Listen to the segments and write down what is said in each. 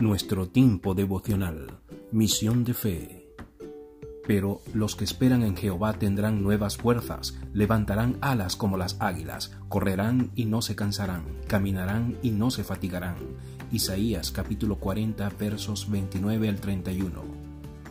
nuestro tiempo devocional, misión de fe. Pero los que esperan en Jehová tendrán nuevas fuerzas, levantarán alas como las águilas, correrán y no se cansarán, caminarán y no se fatigarán. Isaías capítulo 40 versos 29 al 31.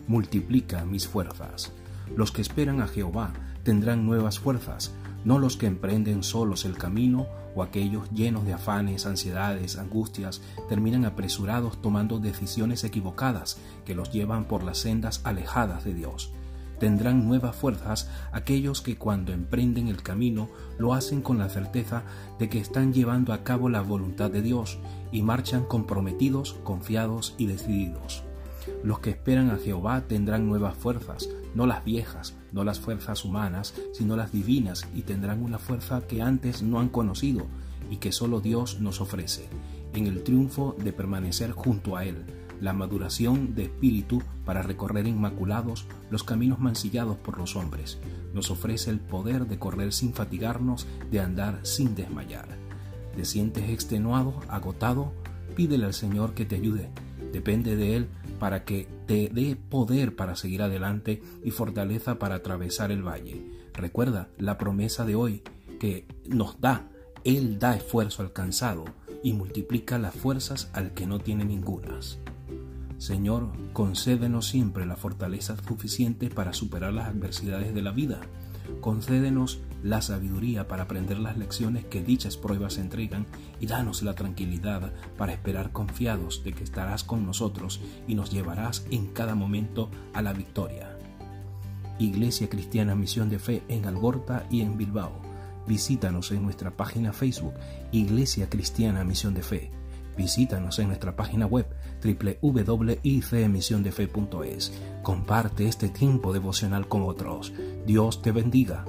Multiplica mis fuerzas. Los que esperan a Jehová tendrán nuevas fuerzas, no los que emprenden solos el camino o aquellos llenos de afanes, ansiedades, angustias, terminan apresurados tomando decisiones equivocadas que los llevan por las sendas alejadas de Dios. Tendrán nuevas fuerzas aquellos que cuando emprenden el camino lo hacen con la certeza de que están llevando a cabo la voluntad de Dios y marchan comprometidos, confiados y decididos. Los que esperan a Jehová tendrán nuevas fuerzas, no las viejas, no las fuerzas humanas, sino las divinas, y tendrán una fuerza que antes no han conocido y que solo Dios nos ofrece, en el triunfo de permanecer junto a Él, la maduración de espíritu para recorrer inmaculados los caminos mancillados por los hombres. Nos ofrece el poder de correr sin fatigarnos, de andar sin desmayar. ¿Te sientes extenuado, agotado? Pídele al Señor que te ayude. Depende de Él para que te dé poder para seguir adelante y fortaleza para atravesar el valle. Recuerda la promesa de hoy que nos da. Él da esfuerzo al cansado y multiplica las fuerzas al que no tiene ningunas. Señor, concédenos siempre la fortaleza suficiente para superar las adversidades de la vida concédenos la sabiduría para aprender las lecciones que dichas pruebas entregan y danos la tranquilidad para esperar confiados de que estarás con nosotros y nos llevarás en cada momento a la victoria. Iglesia Cristiana Misión de Fe en Algorta y en Bilbao. Visítanos en nuestra página Facebook Iglesia Cristiana Misión de Fe Visítanos en nuestra página web www.icmisiondefe.es. Comparte este tiempo devocional con otros. Dios te bendiga.